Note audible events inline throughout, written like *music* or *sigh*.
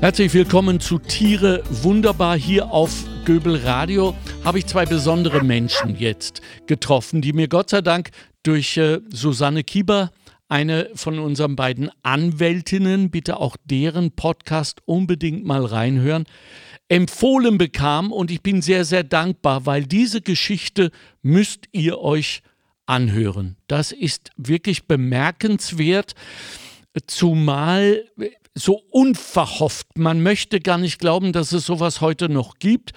Herzlich willkommen zu Tiere wunderbar hier auf Göbel Radio. Habe ich zwei besondere Menschen jetzt getroffen, die mir Gott sei Dank durch äh, Susanne Kieber, eine von unseren beiden Anwältinnen, bitte auch deren Podcast unbedingt mal reinhören, empfohlen bekam und ich bin sehr, sehr dankbar, weil diese Geschichte müsst ihr euch anhören. Das ist wirklich bemerkenswert, zumal so unverhofft. Man möchte gar nicht glauben, dass es sowas heute noch gibt,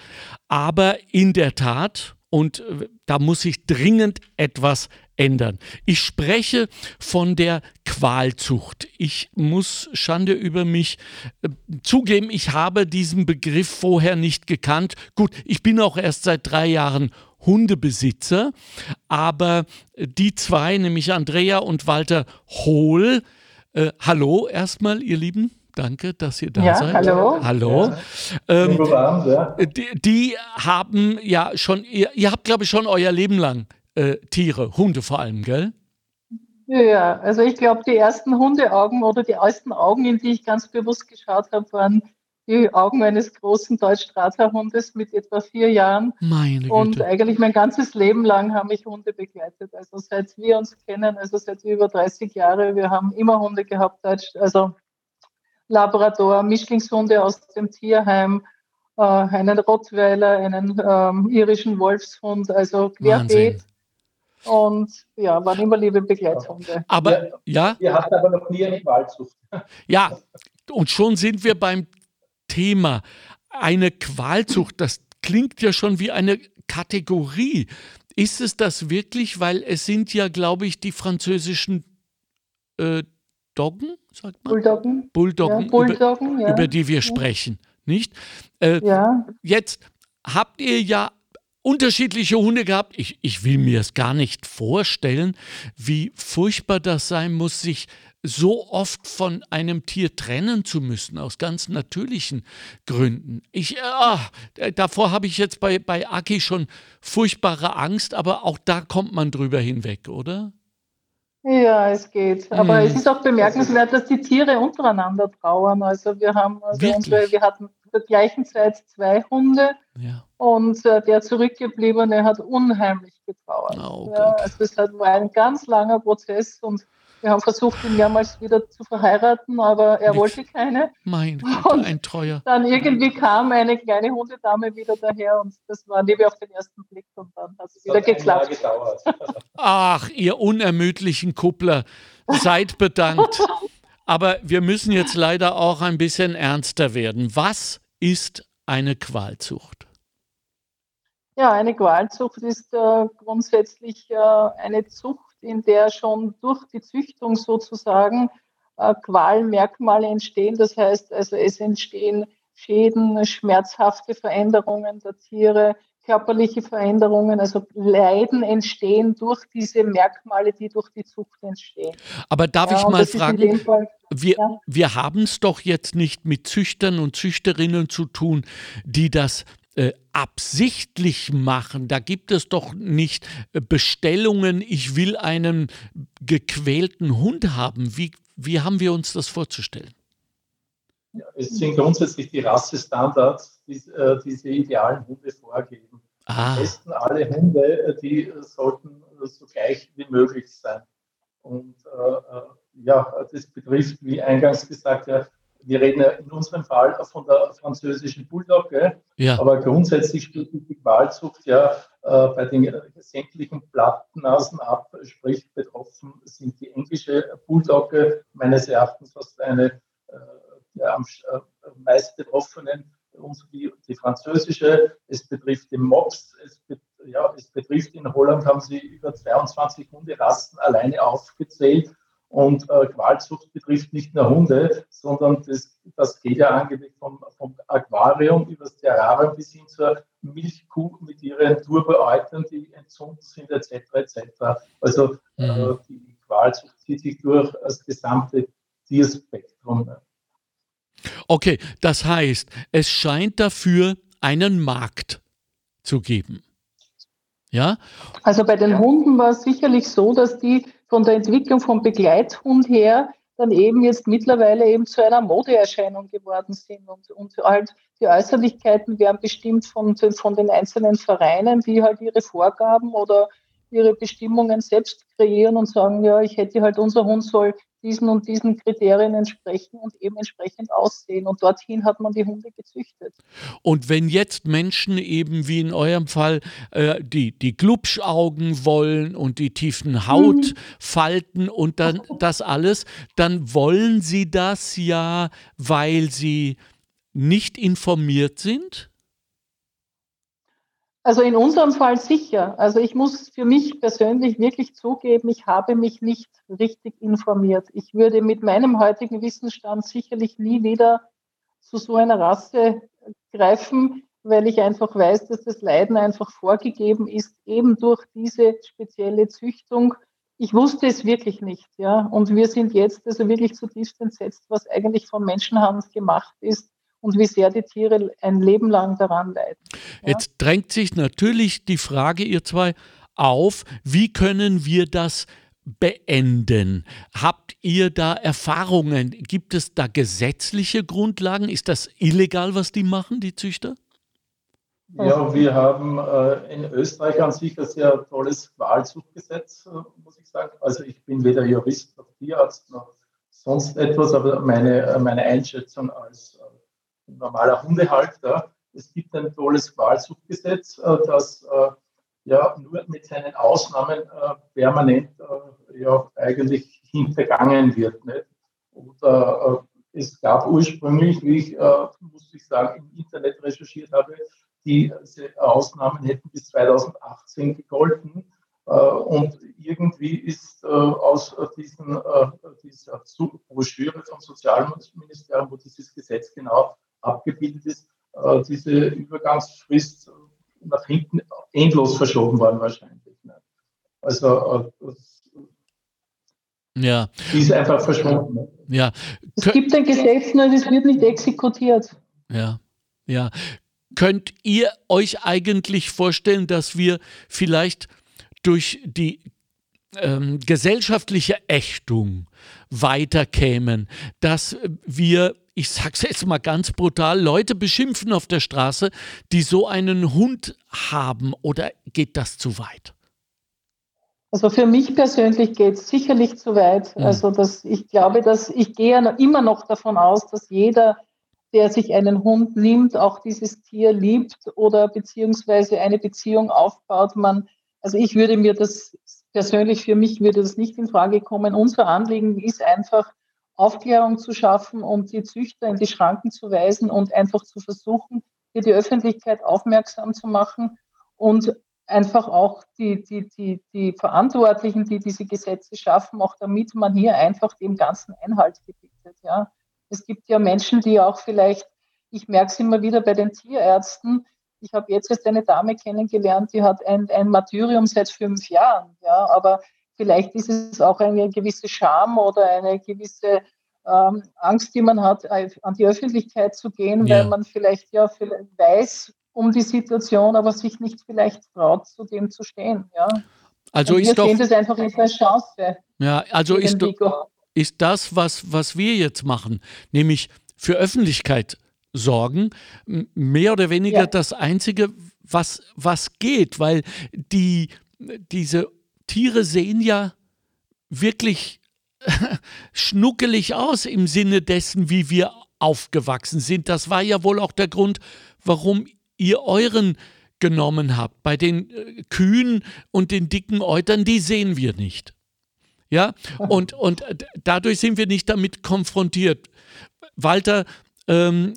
aber in der Tat, und äh, da muss sich dringend etwas ändern. Ich spreche von der Qualzucht. Ich muss Schande über mich äh, zugeben, ich habe diesen Begriff vorher nicht gekannt. Gut, ich bin auch erst seit drei Jahren Hundebesitzer, aber die zwei, nämlich Andrea und Walter Hohl, äh, hallo erstmal, ihr Lieben. Danke, dass ihr da ja, seid. Hallo. Hallo. Ja. Ähm, ja. die, die, haben ja schon, ihr, ihr habt, glaube ich, schon euer Leben lang äh, Tiere, Hunde vor allem, gell? Ja, also ich glaube, die ersten Hundeaugen oder die ersten Augen, in die ich ganz bewusst geschaut habe, waren die Augen eines großen Deutsch-Strata-Hundes mit etwa vier Jahren. Meine Güte. Und eigentlich mein ganzes Leben lang haben mich Hunde begleitet. Also seit wir uns kennen, also seit über 30 Jahren, wir haben immer Hunde gehabt, also Labrador, Mischlingshunde aus dem Tierheim, äh, einen Rottweiler, einen ähm, irischen Wolfshund, also querbeet. Und ja, waren immer liebe Begleithunde. Aber ja. Ihr habt aber noch nie eine Qualzucht. Ja, und schon sind wir beim Thema. Eine Qualzucht, das klingt ja schon wie eine Kategorie. Ist es das wirklich? Weil es sind ja, glaube ich, die französischen äh, Doggen, sagt man? Bulldoggen. Bulldoggen, ja, Bulldoggen über, ja. über, die wir sprechen, nicht? Äh, ja. Jetzt habt ihr ja unterschiedliche Hunde gehabt. Ich, ich will mir es gar nicht vorstellen, wie furchtbar das sein muss, sich so oft von einem Tier trennen zu müssen, aus ganz natürlichen Gründen. Ich, äh, davor habe ich jetzt bei, bei Aki schon furchtbare Angst, aber auch da kommt man drüber hinweg, oder? Ja, es geht. Aber hm. es ist auch bemerkenswert, dass die Tiere untereinander trauern. Also wir haben, also unsere, wir hatten zur gleichen Zeit zwei Hunde ja. und äh, der Zurückgebliebene hat unheimlich getrauert. Oh, ja, also es war ein ganz langer Prozess und wir haben versucht, ihn mehrmals wieder zu verheiraten, aber er Nicht. wollte keine. Mein Gott, ein Treuer. Dann irgendwie kam eine kleine Hundedame wieder daher und das war Liebe auf den ersten Blick und dann hat es wieder geklappt. *laughs* Ach, ihr unermüdlichen Kuppler, seid bedankt. Aber wir müssen jetzt leider auch ein bisschen ernster werden. Was ist eine Qualzucht? Ja, eine Qualzucht ist äh, grundsätzlich äh, eine Zucht, in der schon durch die Züchtung sozusagen äh, Qualmerkmale entstehen. Das heißt also, es entstehen Schäden, schmerzhafte Veränderungen der Tiere, körperliche Veränderungen, also Leiden entstehen durch diese Merkmale, die durch die Zucht entstehen. Aber darf ja, ich mal fragen, Fall, wir, ja. wir haben es doch jetzt nicht mit Züchtern und Züchterinnen zu tun, die das äh, absichtlich machen. Da gibt es doch nicht äh, Bestellungen, ich will einen gequälten Hund haben. Wie, wie haben wir uns das vorzustellen? Ja, es sind grundsätzlich die Rassestandards, die äh, diese idealen Hunde vorgeben. Ah. Am besten alle Hunde, äh, die sollten so gleich wie möglich sein. Und äh, ja, das betrifft, wie eingangs gesagt, ja, wir reden ja in unserem Fall von der französischen Bulldogge, ja. aber grundsätzlich spielt die Wahlzucht ja äh, bei den sämtlichen Plattennasen ab, sprich betroffen sind die englische Bulldogge, meines Erachtens fast eine äh, der am äh, meist betroffenen, und die, die französische, es betrifft den Mops, es, ja, es betrifft in Holland haben sie über 22 Hunderassen alleine aufgezählt und äh, Qualzucht betrifft nicht nur Hunde, sondern das, das geht ja angeblich vom, vom Aquarium über das Terrarium bis hin zur Milchkuh mit ihren Turboeutern, die entzündet sind, etc. etc. Also äh, mhm. äh, die Qualzucht zieht sich durch das gesamte Tierspektrum. Okay, das heißt, es scheint dafür einen Markt zu geben. Ja? Also bei den Hunden war es sicherlich so, dass die von der Entwicklung vom Begleithund her dann eben jetzt mittlerweile eben zu einer Modeerscheinung geworden sind. Und, und halt die Äußerlichkeiten werden bestimmt von, von den einzelnen Vereinen, die halt ihre Vorgaben oder ihre Bestimmungen selbst kreieren und sagen, ja, ich hätte halt, unser Hund soll diesen und diesen Kriterien entsprechen und eben entsprechend aussehen. Und dorthin hat man die Hunde gezüchtet. Und wenn jetzt Menschen eben wie in eurem Fall äh, die, die Glubschaugen wollen und die tiefen Hautfalten mhm. und dann das alles, dann wollen sie das ja, weil sie nicht informiert sind? Also in unserem Fall sicher. Also ich muss für mich persönlich wirklich zugeben, ich habe mich nicht richtig informiert. Ich würde mit meinem heutigen Wissensstand sicherlich nie wieder zu so einer Rasse greifen, weil ich einfach weiß, dass das Leiden einfach vorgegeben ist, eben durch diese spezielle Züchtung. Ich wusste es wirklich nicht, ja. Und wir sind jetzt also wirklich zutiefst entsetzt, was eigentlich von Menschenhand gemacht ist und wie sehr die Tiere ein Leben lang daran leiden. Ja? Jetzt drängt sich natürlich die Frage, ihr zwei, auf, wie können wir das beenden? Habt ihr da Erfahrungen? Gibt es da gesetzliche Grundlagen? Ist das illegal, was die machen, die Züchter? Ja, wir haben äh, in Österreich an sich ein sehr tolles Wahlzuchtgesetz, äh, muss ich sagen. Also ich bin weder Jurist noch Tierarzt noch sonst etwas, aber meine, meine Einschätzung als äh, normaler Hundehalter. Es gibt ein tolles Wahlsuchgesetz, äh, das äh, ja nur mit seinen Ausnahmen äh, permanent ja eigentlich hintergangen wird. Nicht? Oder es gab ursprünglich, wie ich, muss ich sagen, im Internet recherchiert habe, diese Ausnahmen hätten bis 2018 gegolten. Und irgendwie ist aus diesen, dieser Broschüre vom Sozialministerium, wo dieses Gesetz genau abgebildet ist, äh, diese Übergangsfrist nach hinten endlos verschoben worden wahrscheinlich. Ne? Also äh, ja. Die ist einfach verschwunden. Ne? Ja. Es gibt ein Gesetz, nur es wird nicht exekutiert. Ja, ja. Könnt ihr euch eigentlich vorstellen, dass wir vielleicht durch die ähm, gesellschaftliche Ächtung weiterkämen, dass wir ich sag's jetzt mal ganz brutal, Leute beschimpfen auf der Straße, die so einen Hund haben oder geht das zu weit? Also für mich persönlich geht es sicherlich zu weit. Mhm. Also dass ich glaube, dass ich gehe immer noch davon aus, dass jeder, der sich einen Hund nimmt, auch dieses Tier liebt oder beziehungsweise eine Beziehung aufbaut. Man, also ich würde mir das persönlich für mich würde das nicht in Frage kommen. Unser Anliegen ist einfach, Aufklärung zu schaffen und die Züchter in die Schranken zu weisen und einfach zu versuchen, hier die Öffentlichkeit aufmerksam zu machen und einfach auch die, die, die, die Verantwortlichen, die diese Gesetze schaffen, auch damit man hier einfach dem Ganzen Einhalt gebietet. Ja. Es gibt ja Menschen, die auch vielleicht, ich merke es immer wieder bei den Tierärzten, ich habe jetzt erst eine Dame kennengelernt, die hat ein, ein Martyrium seit fünf Jahren, ja, aber Vielleicht ist es auch eine gewisse Scham oder eine gewisse ähm, Angst, die man hat, an die Öffentlichkeit zu gehen, ja. weil man vielleicht ja vielleicht weiß um die Situation, aber sich nicht vielleicht traut, zu dem zu stehen. Ja. Also ist wir doch, sehen das einfach als Chance. Ja, also ist, do, ist das, was, was wir jetzt machen, nämlich für Öffentlichkeit sorgen, mehr oder weniger ja. das Einzige, was, was geht, weil die, diese Tiere sehen ja wirklich *laughs* schnuckelig aus im Sinne dessen, wie wir aufgewachsen sind. Das war ja wohl auch der Grund, warum ihr euren genommen habt. Bei den äh, Kühen und den dicken Eutern, die sehen wir nicht. Ja, und, und dadurch sind wir nicht damit konfrontiert. Walter, ähm,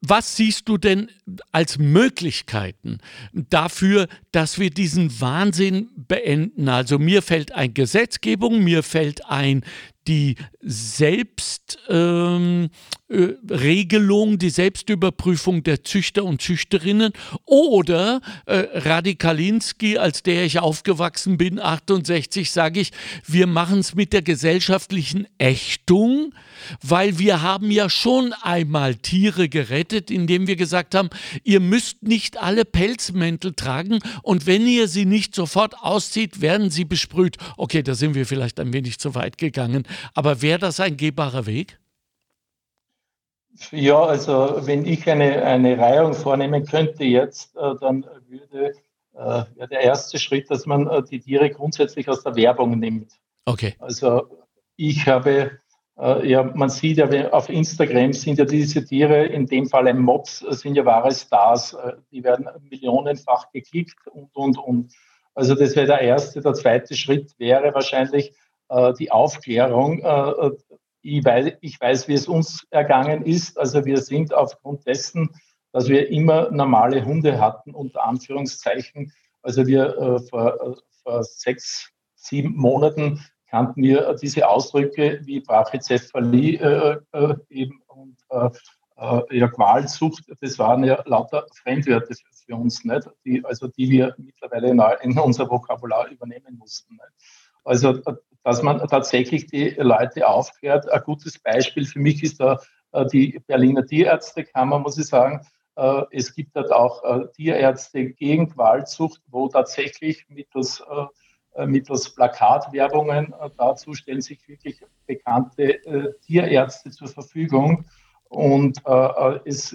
was siehst du denn als Möglichkeiten dafür, dass wir diesen Wahnsinn beenden? Also mir fällt ein Gesetzgebung, mir fällt ein die Selbst, ähm, Regelung, die Selbstüberprüfung der Züchter und Züchterinnen oder äh, Radikalinski, als der ich aufgewachsen bin, 68, sage ich, wir machen es mit der gesellschaftlichen Ächtung, weil wir haben ja schon einmal Tiere gerettet, indem wir gesagt haben, ihr müsst nicht alle Pelzmäntel tragen und wenn ihr sie nicht sofort auszieht, werden sie besprüht. Okay, da sind wir vielleicht ein wenig zu weit gegangen, aber wäre das ein gehbarer Weg? Ja, also wenn ich eine, eine Reihung vornehmen könnte jetzt, äh, dann würde äh, ja, der erste Schritt, dass man äh, die Tiere grundsätzlich aus der Werbung nimmt. Okay. Also ich habe, äh, ja, man sieht ja auf Instagram sind ja diese Tiere, in dem Fall ein Mops, äh, sind ja wahre Stars. Äh, die werden millionenfach geklickt und, und, und. Also das wäre der erste. Der zweite Schritt wäre wahrscheinlich die Aufklärung ich weiß, ich weiß, wie es uns ergangen ist. Also wir sind aufgrund dessen, dass wir immer normale Hunde hatten, unter Anführungszeichen. Also wir äh, vor, äh, vor sechs, sieben Monaten kannten wir diese Ausdrücke wie Brachycephalie äh, äh, eben und äh, äh, ja, Qualzucht. Das waren ja lauter Fremdwörter für uns, nicht? Die, also die wir mittlerweile in unser Vokabular übernehmen mussten. Nicht? Also dass man tatsächlich die Leute aufklärt. Ein gutes Beispiel für mich ist da äh, die Berliner Tierärztekammer, muss ich sagen. Äh, es gibt dort auch äh, Tierärzte gegen Qualzucht, wo tatsächlich mittels, mittels Plakatwerbungen dazu stellen sich wirklich bekannte Tierärzte zur Verfügung. Und es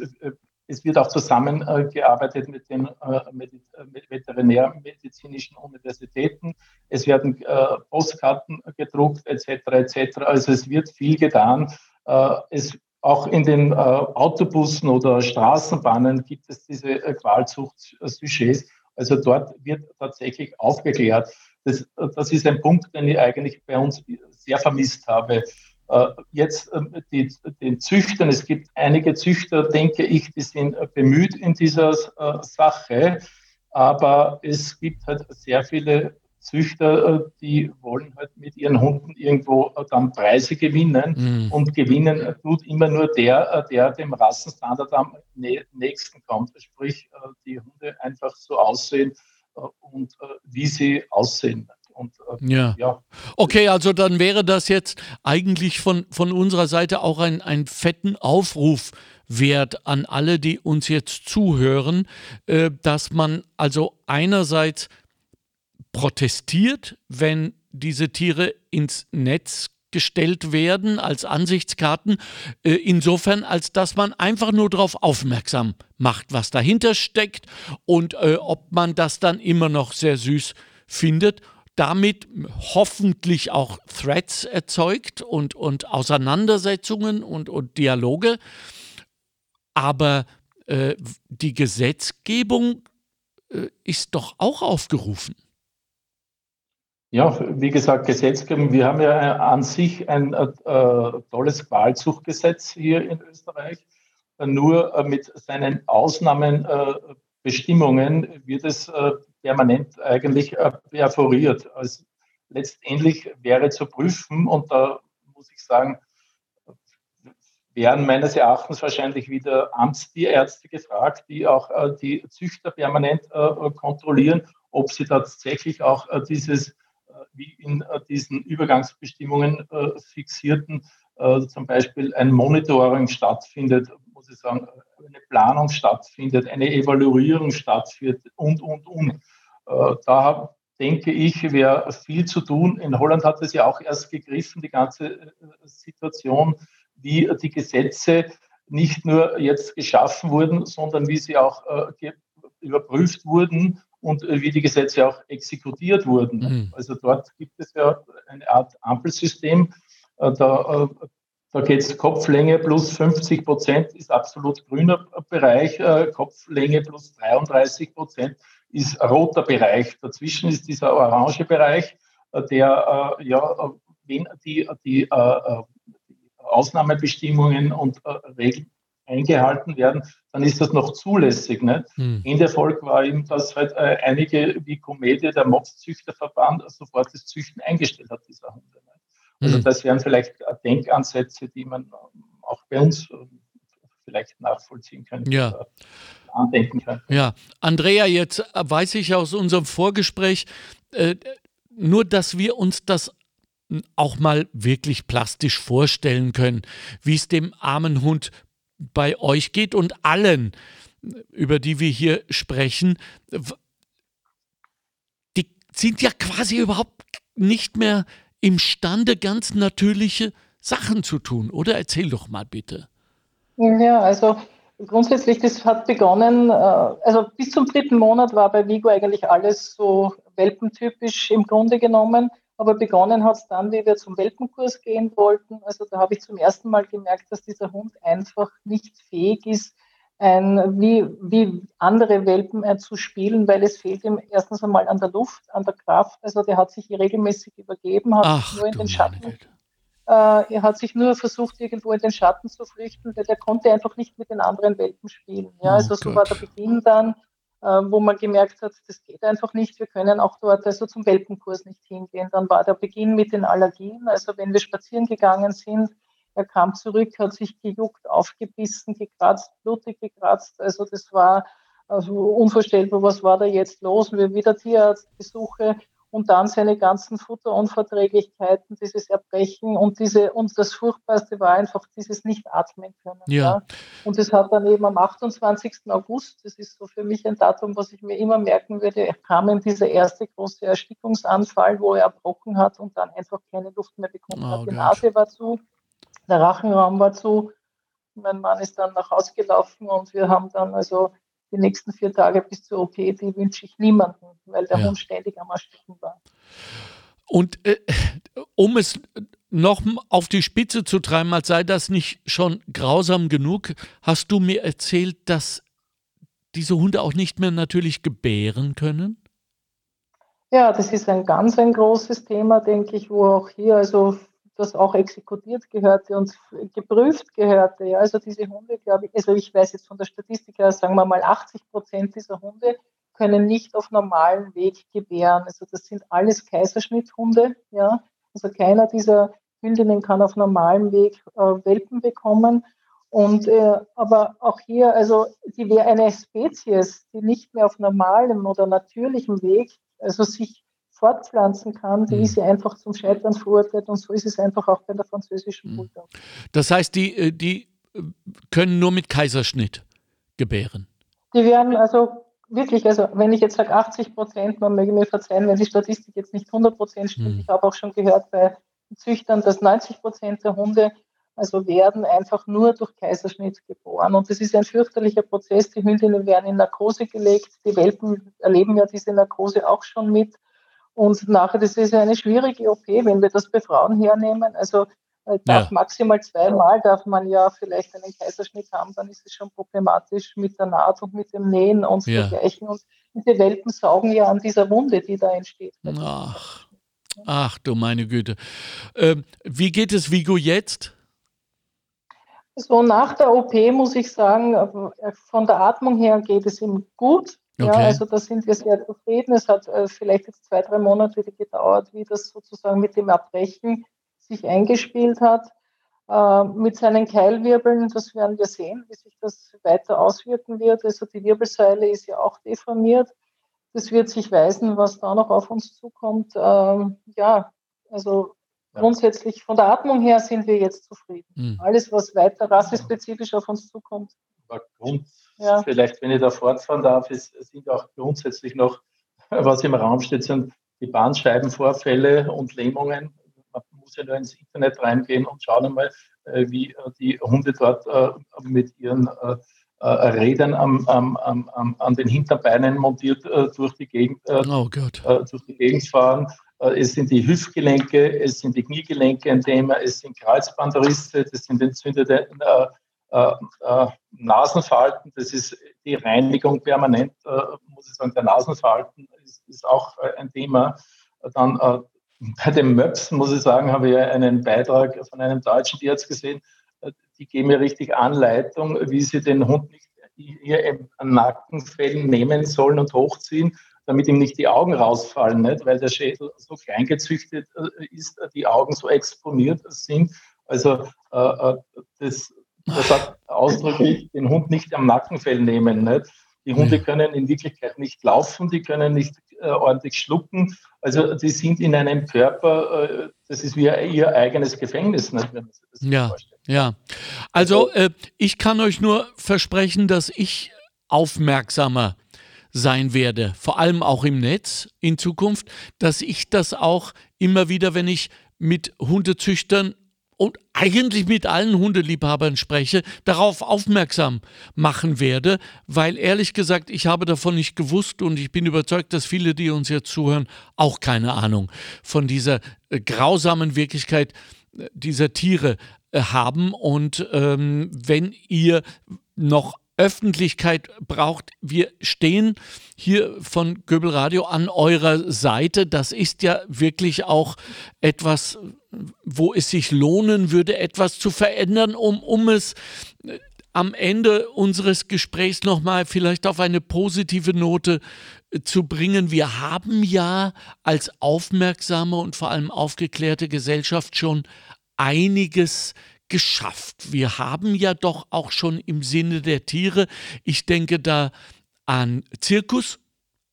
es wird auch zusammengearbeitet mit den äh, mit veterinärmedizinischen Universitäten. Es werden äh, Postkarten gedruckt etc. etc. Also es wird viel getan. Äh, es auch in den Autobussen oder Straßenbahnen gibt es diese Qualzucht-Sujets. Also dort wird tatsächlich aufgeklärt. Das, das ist ein Punkt, den ich eigentlich bei uns sehr vermisst habe. Äh, jetzt ähm, die, den Züchtern, es gibt einige Züchter, denke ich, die sind bemüht in dieser äh, Sache, aber es gibt halt sehr viele Züchter, äh, die wollen halt mit ihren Hunden irgendwo dann Preise gewinnen mhm. und gewinnen tut immer nur der, der dem Rassenstandard am nächsten kommt, sprich die Hunde einfach so aussehen und wie sie aussehen. Und, äh, ja. ja. Okay, also dann wäre das jetzt eigentlich von, von unserer Seite auch ein, ein fetten Aufruf wert an alle, die uns jetzt zuhören, äh, dass man also einerseits protestiert, wenn diese Tiere ins Netz gestellt werden als Ansichtskarten, äh, insofern als dass man einfach nur darauf aufmerksam macht, was dahinter steckt und äh, ob man das dann immer noch sehr süß findet damit hoffentlich auch Threads erzeugt und, und Auseinandersetzungen und, und Dialoge. Aber äh, die Gesetzgebung äh, ist doch auch aufgerufen. Ja, wie gesagt, Gesetzgebung. Wir haben ja an sich ein äh, tolles Wahlzuchtgesetz hier in Österreich. Nur äh, mit seinen Ausnahmenbestimmungen äh, wird es äh, permanent eigentlich äh, perforiert. Also letztendlich wäre zu prüfen, und da muss ich sagen, wären meines Erachtens wahrscheinlich wieder Amtstierärzte gefragt, die auch äh, die Züchter permanent äh, kontrollieren, ob sie tatsächlich auch dieses, wie in diesen Übergangsbestimmungen fixierten, zum Beispiel ein Monitoring stattfindet, muss ich sagen, eine Planung stattfindet, eine Evaluierung stattfindet und, und, und. Äh, da denke ich, wäre viel zu tun. In Holland hat es ja auch erst gegriffen, die ganze äh, Situation, wie die Gesetze nicht nur jetzt geschaffen wurden, sondern wie sie auch äh, überprüft wurden und wie die Gesetze auch exekutiert wurden. Mhm. Also dort gibt es ja eine Art Ampelsystem. Da, da geht es Kopflänge plus 50 Prozent ist absolut grüner Bereich, Kopflänge plus 33 Prozent ist roter Bereich. Dazwischen ist dieser orange Bereich, äh, der äh, ja, wenn die, die äh, Ausnahmebestimmungen und Regeln eingehalten werden, dann ist das noch zulässig. Nicht? Hm. Enderfolg war eben, dass halt äh, einige wie Komedie, der Mopszüchterverband, sofort das Züchten eingestellt hat, dieser Hunde. Nicht? Also hm. das wären vielleicht Denkansätze, die man auch bei uns vielleicht nachvollziehen können. Ja. Andenken können. Ja, Andrea, jetzt weiß ich aus unserem Vorgespräch, äh, nur dass wir uns das auch mal wirklich plastisch vorstellen können, wie es dem armen Hund bei euch geht und allen, über die wir hier sprechen, die sind ja quasi überhaupt nicht mehr imstande, ganz natürliche Sachen zu tun, oder? Erzähl doch mal bitte. Ja, also grundsätzlich, das hat begonnen, äh, also bis zum dritten Monat war bei Vigo eigentlich alles so welpentypisch im Grunde genommen. Aber begonnen hat es dann, wie wir zum Welpenkurs gehen wollten. Also da habe ich zum ersten Mal gemerkt, dass dieser Hund einfach nicht fähig ist, ein, wie, wie andere Welpen äh, zu spielen, weil es fehlt ihm erstens einmal an der Luft, an der Kraft. Also der hat sich regelmäßig übergeben, hat Ach, nur in den Schatten. Äh, er hat sich nur versucht, irgendwo in den Schatten zu flüchten, weil er konnte einfach nicht mit den anderen Welpen spielen. Ja, oh also so Gott. war der Beginn dann. Ähm, wo man gemerkt hat, das geht einfach nicht. Wir können auch dort also zum Welpenkurs nicht hingehen. Dann war der Beginn mit den Allergien. Also wenn wir spazieren gegangen sind, er kam zurück, hat sich gejuckt, aufgebissen, gekratzt, blutig gekratzt. Also das war also unvorstellbar, was war da jetzt los? Wir wieder Tierarztbesuche und dann seine ganzen Futterunverträglichkeiten, dieses Erbrechen und diese und das Furchtbarste war einfach dieses nicht atmen können. Ja. ja. Und das hat dann eben am 28. August, das ist so für mich ein Datum, was ich mir immer merken würde, er kam in dieser erste große Erstickungsanfall, wo er erbrochen hat und dann einfach keine Luft mehr bekommen oh, hat. Die. Nase war zu, der Rachenraum war zu. Mein Mann ist dann nach Hause gelaufen und wir haben dann also die nächsten vier Tage bis zur OP, die wünsche ich niemandem, weil der ja. Hund ständig am Ersticken war. Und äh, um es noch auf die Spitze zu treiben, als sei das nicht schon grausam genug, hast du mir erzählt, dass diese Hunde auch nicht mehr natürlich gebären können? Ja, das ist ein ganz ein großes Thema, denke ich, wo auch hier also das auch exekutiert gehörte und geprüft gehörte. Ja, also diese Hunde, glaube ich, also ich weiß jetzt von der Statistik her, sagen wir mal 80 Prozent dieser Hunde können nicht auf normalem Weg gebären. Also das sind alles Kaiserschnitthunde. Ja, also keiner dieser Hündinnen kann auf normalem Weg äh, Welpen bekommen. Und äh, aber auch hier, also die wäre eine Spezies, die nicht mehr auf normalem oder natürlichem Weg, also sich fortpflanzen kann, die mhm. ist ja einfach zum Scheitern verurteilt und so ist es einfach auch bei der französischen mhm. Bulldog. Das heißt, die, äh, die äh, können nur mit Kaiserschnitt gebären? Die werden also wirklich, also wenn ich jetzt sage 80 Prozent, man möge mir verzeihen, wenn die Statistik jetzt nicht 100 Prozent stimmt, mhm. ich habe auch schon gehört bei Züchtern, dass 90 Prozent der Hunde also werden einfach nur durch Kaiserschnitt geboren. Und das ist ein fürchterlicher Prozess. Die Hündinnen werden in Narkose gelegt. Die Welpen erleben ja diese Narkose auch schon mit. Und nachher, das ist eine schwierige OP, wenn wir das bei Frauen hernehmen. Also äh, darf ja. maximal zweimal darf man ja vielleicht einen Kaiserschnitt haben, dann ist es schon problematisch mit der Naht und mit dem Nähen und ja. dergleichen. Und diese Welpen saugen ja an dieser Wunde, die da entsteht. Ach, ach du meine Güte. Ähm, wie geht es Vigo jetzt? So nach der OP muss ich sagen, äh, von der Atmung her geht es ihm gut. Okay. Ja, also da sind wir sehr zufrieden. Es hat äh, vielleicht jetzt zwei, drei Monate gedauert, wie das sozusagen mit dem Erbrechen sich eingespielt hat. Äh, mit seinen Keilwirbeln, das werden wir sehen, wie sich das weiter auswirken wird. Also die Wirbelsäule ist ja auch deformiert. Das wird sich weisen, was da noch auf uns zukommt. Ähm, ja, also ja. grundsätzlich von der Atmung her sind wir jetzt zufrieden. Mhm. Alles, was weiter rassespezifisch auf uns zukommt. Grund ja. vielleicht, wenn ich da fortfahren darf, es sind auch grundsätzlich noch, *laughs* was im Raum steht, sind die Bahnscheibenvorfälle und Lähmungen. Man muss ja nur ins Internet reingehen und schauen einmal, äh, wie äh, die Hunde dort äh, mit ihren Rädern am, am, am, an den Hinterbeinen montiert durch die Gegend, oh durch die Gegend fahren. Es sind die Hüftgelenke, es sind die Kniegelenke ein Thema, es sind Kreuzbandrisse, das sind entzündete Nasenfalten, das ist die Reinigung permanent, äh, muss ich sagen, der Nasenfalten ist, ist auch äh, ein Thema. Dann äh, bei den Möps, muss ich sagen, habe ich einen Beitrag von einem deutschen Tierarzt gesehen, äh, die geben mir richtig Anleitung, wie sie den Hund nicht hier an Nackenfällen nehmen sollen und hochziehen, damit ihm nicht die Augen rausfallen, nicht? weil der Schädel so klein gezüchtet ist, die Augen so exponiert sind Also äh, äh das, das sagt ausdrücklich, den Hund nicht am Nackenfell nehmen. Nicht? Die Hunde können in Wirklichkeit nicht laufen, die können nicht äh, ordentlich schlucken. Also die sind in einem Körper, äh, das ist wie ihr eigenes Gefängnis, nicht, wenn man sich das ja, vorstellt. Ja, also äh, ich kann euch nur versprechen, dass ich aufmerksamer sein werde, vor allem auch im Netz in Zukunft, dass ich das auch immer wieder, wenn ich mit Hundezüchtern und eigentlich mit allen Hundeliebhabern spreche, darauf aufmerksam machen werde, weil ehrlich gesagt, ich habe davon nicht gewusst und ich bin überzeugt, dass viele, die uns jetzt zuhören, auch keine Ahnung von dieser äh, grausamen Wirklichkeit äh, dieser Tiere äh, haben. Und ähm, wenn ihr noch Öffentlichkeit braucht. Wir stehen hier von Göbel Radio an eurer Seite. Das ist ja wirklich auch etwas, wo es sich lohnen würde, etwas zu verändern, um, um es äh, am Ende unseres Gesprächs nochmal vielleicht auf eine positive Note äh, zu bringen. Wir haben ja als aufmerksame und vor allem aufgeklärte Gesellschaft schon einiges geschafft. Wir haben ja doch auch schon im Sinne der Tiere, ich denke da an Zirkus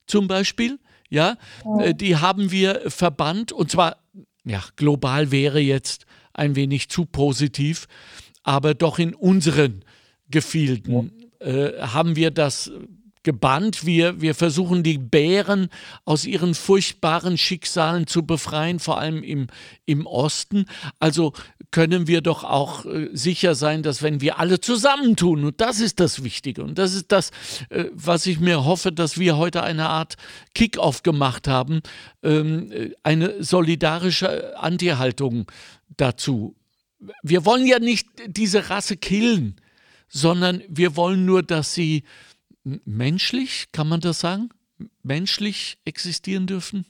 zum Beispiel, ja, ja. die haben wir verbannt und zwar, ja, global wäre jetzt ein wenig zu positiv, aber doch in unseren Gefilden ja. äh, haben wir das gebannt. Wir, wir versuchen die Bären aus ihren furchtbaren Schicksalen zu befreien, vor allem im, im Osten. Also können wir doch auch äh, sicher sein, dass wenn wir alle zusammentun, und das ist das Wichtige, und das ist das, äh, was ich mir hoffe, dass wir heute eine Art Kick-off gemacht haben, ähm, äh, eine solidarische Anti-Haltung dazu. Wir wollen ja nicht diese Rasse killen, sondern wir wollen nur, dass sie menschlich, kann man das sagen? Menschlich existieren dürfen?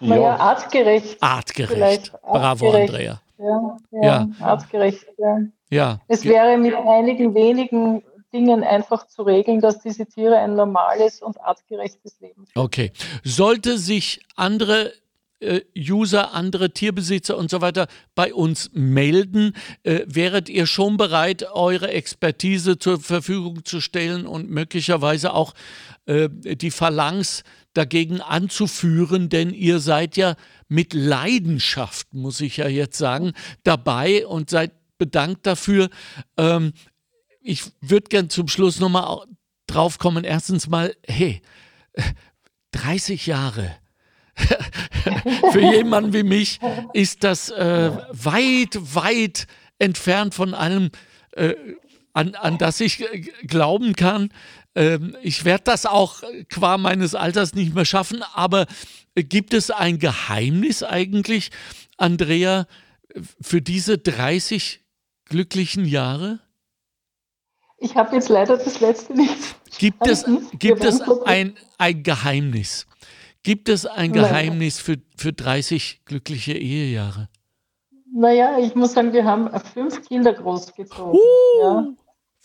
Naja, artgerecht. Artgerecht. Bravo, artgerecht. Andrea. Ja, ja, ja. artgerecht. Ja. ja. Es wäre mit einigen wenigen Dingen einfach zu regeln, dass diese Tiere ein normales und artgerechtes Leben führen. Okay. Sollte sich andere äh, User, andere Tierbesitzer und so weiter bei uns melden, äh, wäret ihr schon bereit, eure Expertise zur Verfügung zu stellen und möglicherweise auch äh, die Phalanx dagegen anzuführen, denn ihr seid ja mit Leidenschaft, muss ich ja jetzt sagen, dabei und seid bedankt dafür. Ähm, ich würde gern zum Schluss nochmal drauf kommen. Erstens mal, hey, *laughs* 30 Jahre *laughs* Für jemanden wie mich ist das äh, weit, weit entfernt von allem, äh, an, an das ich äh, glauben kann. Ähm, ich werde das auch qua meines Alters nicht mehr schaffen, aber gibt es ein Geheimnis eigentlich, Andrea, für diese 30 glücklichen Jahre? Ich habe jetzt leider das letzte nicht. Gibt es, gibt es ein, ein Geheimnis? Gibt es ein Geheimnis für, für 30 glückliche Ehejahre? Naja, ich muss sagen, wir haben fünf Kinder großgezogen. Uh, ja.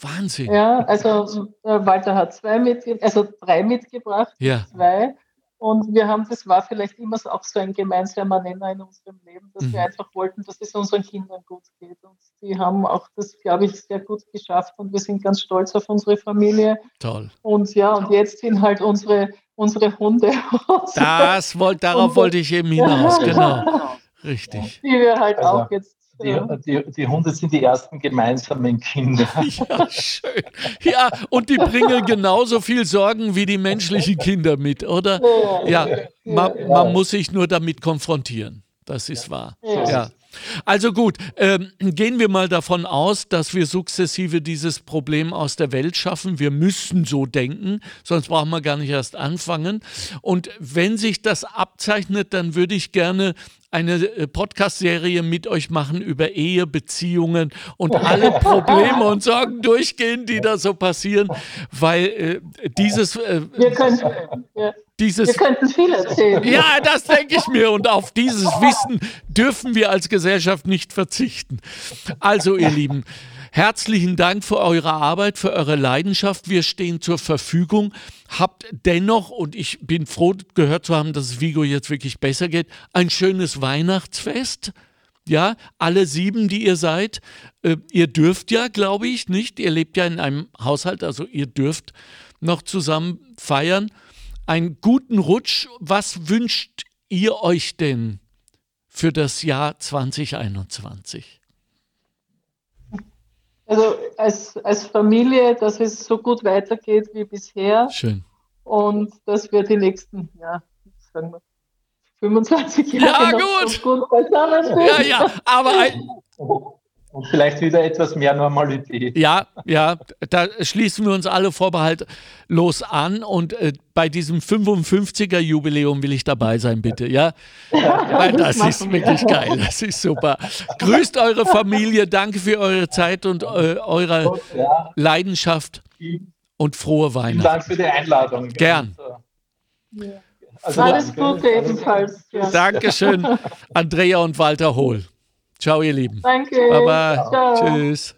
Wahnsinn. Ja, also äh, Walter hat zwei mit, also drei mitgebracht, ja. zwei. Und wir haben, das war vielleicht immer auch so ein gemeinsamer Nenner in unserem Leben, dass mhm. wir einfach wollten, dass es unseren Kindern gut geht. Und die haben auch das, glaube ich, sehr gut geschafft und wir sind ganz stolz auf unsere Familie. Toll. Und ja, und jetzt sind halt unsere, unsere Hunde. *laughs* Das wollt, darauf wollte ich eben hinaus, genau. *laughs* Richtig. Die wir halt also, auch jetzt die, die, die, Hunde sind die ersten gemeinsamen Kinder. *laughs* Ja, schön. Ja, und die bringen genauso viel Sorgen wie die menschlichen Kinder mit, oder? Ja, man, man muss sich nur damit konfrontieren. Das ist wahr. Ja. Also gut, ähm, gehen wir mal davon aus, dass wir sukzessive dieses Problem aus der Welt schaffen. Wir müssen so denken, sonst brauchen wir gar nicht erst anfangen. Und wenn sich das abzeichnet, dann würde ich gerne eine äh, Podcast-Serie mit euch machen über Ehe, Beziehungen und alle Probleme und Sorgen durchgehen, die da so passieren, weil äh, dieses. Äh, wir, können, ja. dieses wir könnten viel erzählen. Ja, das denke ich mir und auf dieses Wissen dürfen wir als Gesellschaft nicht verzichten. Also, ihr Lieben. Herzlichen Dank für eure Arbeit, für eure Leidenschaft. Wir stehen zur Verfügung. Habt dennoch, und ich bin froh gehört zu haben, dass es Vigo jetzt wirklich besser geht, ein schönes Weihnachtsfest. ja, alle sieben, die ihr seid. Äh, ihr dürft ja, glaube ich, nicht. Ihr lebt ja in einem Haushalt, also ihr dürft noch zusammen feiern. Einen guten Rutsch. Was wünscht ihr euch denn für das Jahr 2021? Also als, als Familie, dass es so gut weitergeht wie bisher. Schön. Und dass wir die nächsten, ja, sagen wir, 25 Jahre ja, gut. So gut beisammen sind. Ja, ja, aber ein, und vielleicht wieder etwas mehr Normalität. Ja, ja, da schließen wir uns alle vorbehaltlos an und äh, bei diesem 55er Jubiläum will ich dabei sein, bitte, ja? Weil das ist wirklich geil, das ist super. Grüßt eure Familie, danke für eure Zeit und äh, eure Leidenschaft und frohe Weihnachten. Vielen Dank für die Einladung. Gern. Also, Alles Gute ebenfalls. Ja. Dankeschön, Andrea und Walter Hohl. Ciao, ihr Lieben. Danke. Baba. Ciao. Tschüss.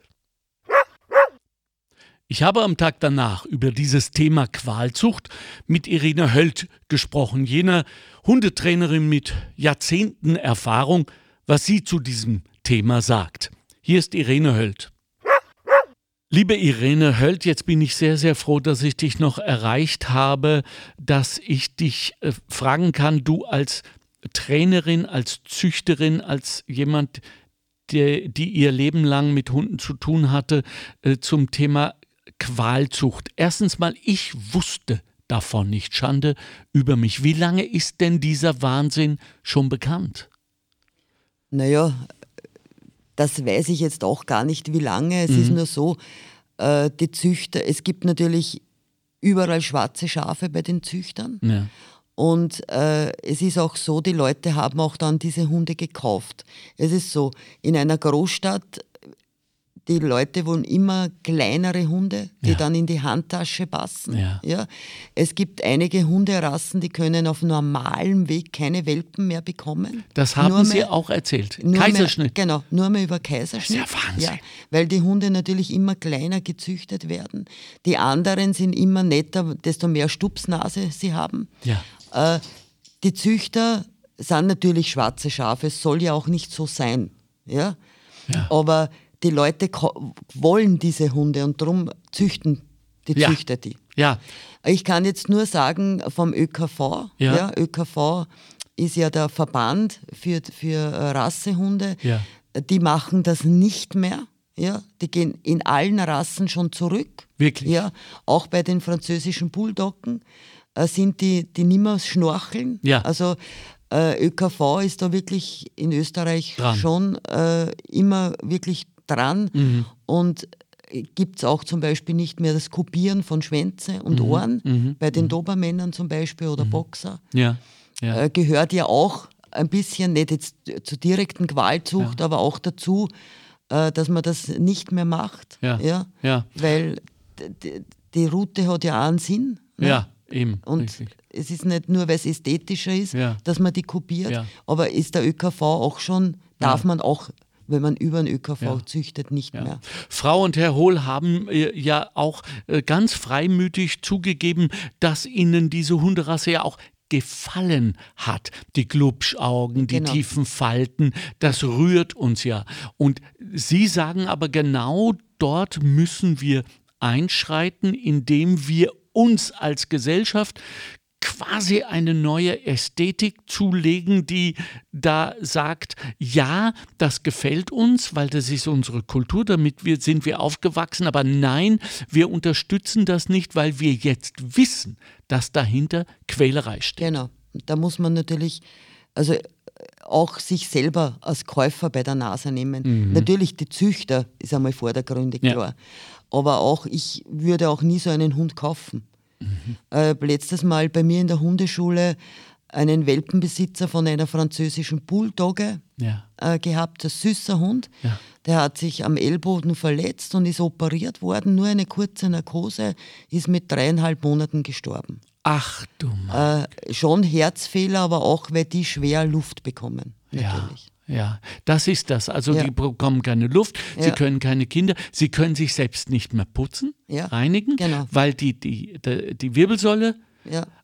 Ich habe am Tag danach über dieses Thema Qualzucht mit Irene Hölt gesprochen, jener Hundetrainerin mit Jahrzehnten Erfahrung, was sie zu diesem Thema sagt. Hier ist Irene Hölt. Liebe Irene Hölt, jetzt bin ich sehr, sehr froh, dass ich dich noch erreicht habe, dass ich dich äh, fragen kann, du als Trainerin, als Züchterin, als jemand, der, die ihr Leben lang mit Hunden zu tun hatte, äh, zum Thema Qualzucht. Erstens mal, ich wusste davon nicht. Schande über mich. Wie lange ist denn dieser Wahnsinn schon bekannt? Naja, das weiß ich jetzt auch gar nicht, wie lange. Es mhm. ist nur so, äh, die Züchter, es gibt natürlich überall schwarze Schafe bei den Züchtern. Ja. Und äh, es ist auch so, die Leute haben auch dann diese Hunde gekauft. Es ist so, in einer Großstadt, die Leute wollen immer kleinere Hunde, die ja. dann in die Handtasche passen. Ja. ja. Es gibt einige Hunderassen, die können auf normalem Weg keine Welpen mehr bekommen. Das haben nur Sie mehr, auch erzählt. Kaiserschnitt. Mehr, genau, nur mehr über Kaiserschnitt. Das ist ja Wahnsinn. Ja, weil die Hunde natürlich immer kleiner gezüchtet werden. Die anderen sind immer netter, desto mehr Stupsnase sie haben. Ja. Äh, die Züchter sind natürlich schwarze Schafe, es soll ja auch nicht so sein. Ja? ja. Aber die Leute wollen diese Hunde und darum züchten die ja. Züchter die. Ja. Ich kann jetzt nur sagen vom ÖKV. Ja. ja ÖKV ist ja der Verband für, für Rassehunde. Ja. Die machen das nicht mehr. Ja, die gehen in allen Rassen schon zurück. Wirklich? Ja, auch bei den französischen Bulldoggen äh, sind die, die nimmer schnorcheln. Ja. Also äh, ÖKV ist da wirklich in Österreich dran. schon äh, immer wirklich dran mhm. und gibt es auch zum Beispiel nicht mehr das Kopieren von Schwänze und mhm. Ohren, mhm. bei den mhm. Dobermännern zum Beispiel oder mhm. Boxer. Ja. Ja. Äh, gehört ja auch ein bisschen, nicht jetzt zur direkten Qualzucht, ja. aber auch dazu, äh, dass man das nicht mehr macht. Ja. Ja? ja. Weil die Route hat ja auch einen Sinn. Ne? Ja. Eben, und richtig. es ist nicht nur, weil es ästhetischer ist, ja. dass man die kopiert, ja. aber ist der ÖKV auch schon, darf ja. man auch wenn man über den ÖKV ja. züchtet, nicht ja. mehr. Frau und Herr Hohl haben äh, ja auch äh, ganz freimütig zugegeben, dass ihnen diese Hunderasse ja auch gefallen hat. Die Glubschaugen, die genau. tiefen Falten, das rührt uns ja. Und Sie sagen aber genau, dort müssen wir einschreiten, indem wir uns als Gesellschaft quasi eine neue Ästhetik zulegen, die da sagt, ja, das gefällt uns, weil das ist unsere Kultur, damit wir, sind wir aufgewachsen, aber nein, wir unterstützen das nicht, weil wir jetzt wissen, dass dahinter Quälerei steht. Genau, da muss man natürlich, also auch sich selber als Käufer bei der Nase nehmen. Mhm. Natürlich die Züchter ist einmal vordergründig ja. klar. Aber auch ich würde auch nie so einen Hund kaufen. Mhm. Äh, letztes Mal bei mir in der Hundeschule einen Welpenbesitzer von einer französischen Bulldogge ja. äh, gehabt, ein süßer Hund. Ja. Der hat sich am Ellboden verletzt und ist operiert worden, nur eine kurze Narkose, ist mit dreieinhalb Monaten gestorben. Ach du Mann. Äh, schon Herzfehler, aber auch, weil die schwer Luft bekommen. Natürlich. Ja. Ja, das ist das. Also ja. die bekommen keine Luft, sie ja. können keine Kinder, sie können sich selbst nicht mehr putzen, ja. reinigen, genau. weil die, die, die, die Wirbelsäule.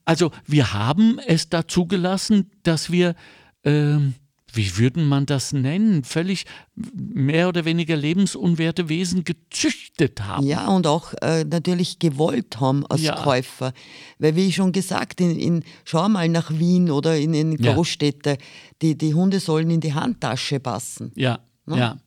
Also wir haben es da zugelassen, dass wir ähm, wie würde man das nennen, völlig mehr oder weniger lebensunwerte Wesen gezüchtet haben. Ja, und auch äh, natürlich gewollt haben als ja. Käufer. Weil, wie schon gesagt, in, in, schau mal nach Wien oder in, in Großstädte, ja. die, die Hunde sollen in die Handtasche passen. Ja, Ne? Ja,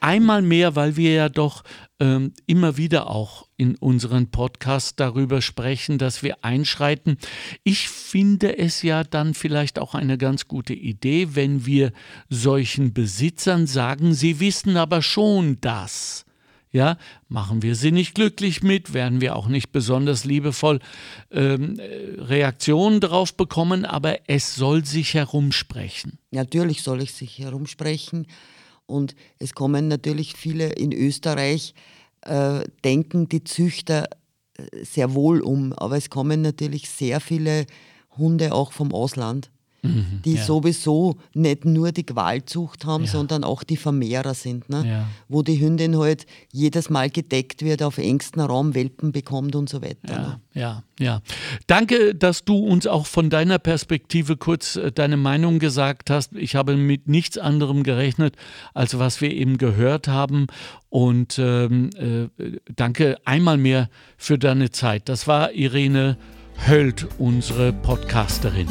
einmal mehr, weil wir ja doch ähm, immer wieder auch in unseren Podcasts darüber sprechen, dass wir einschreiten. Ich finde es ja dann vielleicht auch eine ganz gute Idee, wenn wir solchen Besitzern sagen, sie wissen aber schon das. Ja, machen wir sie nicht glücklich mit, werden wir auch nicht besonders liebevoll ähm, Reaktionen darauf bekommen, aber es soll sich herumsprechen. Natürlich soll es sich herumsprechen. Und es kommen natürlich viele in Österreich, äh, denken die Züchter äh, sehr wohl um, aber es kommen natürlich sehr viele Hunde auch vom Ausland. Mhm, die ja. sowieso nicht nur die Qualzucht haben, ja. sondern auch die Vermehrer sind, ne? Ja. wo die Hündin halt jedes Mal gedeckt wird, auf engstem Raum Welpen bekommt und so weiter. Ja, ne? ja, ja. Danke, dass du uns auch von deiner Perspektive kurz äh, deine Meinung gesagt hast. Ich habe mit nichts anderem gerechnet, als was wir eben gehört haben. Und ähm, äh, danke einmal mehr für deine Zeit. Das war Irene Höld, unsere Podcasterin.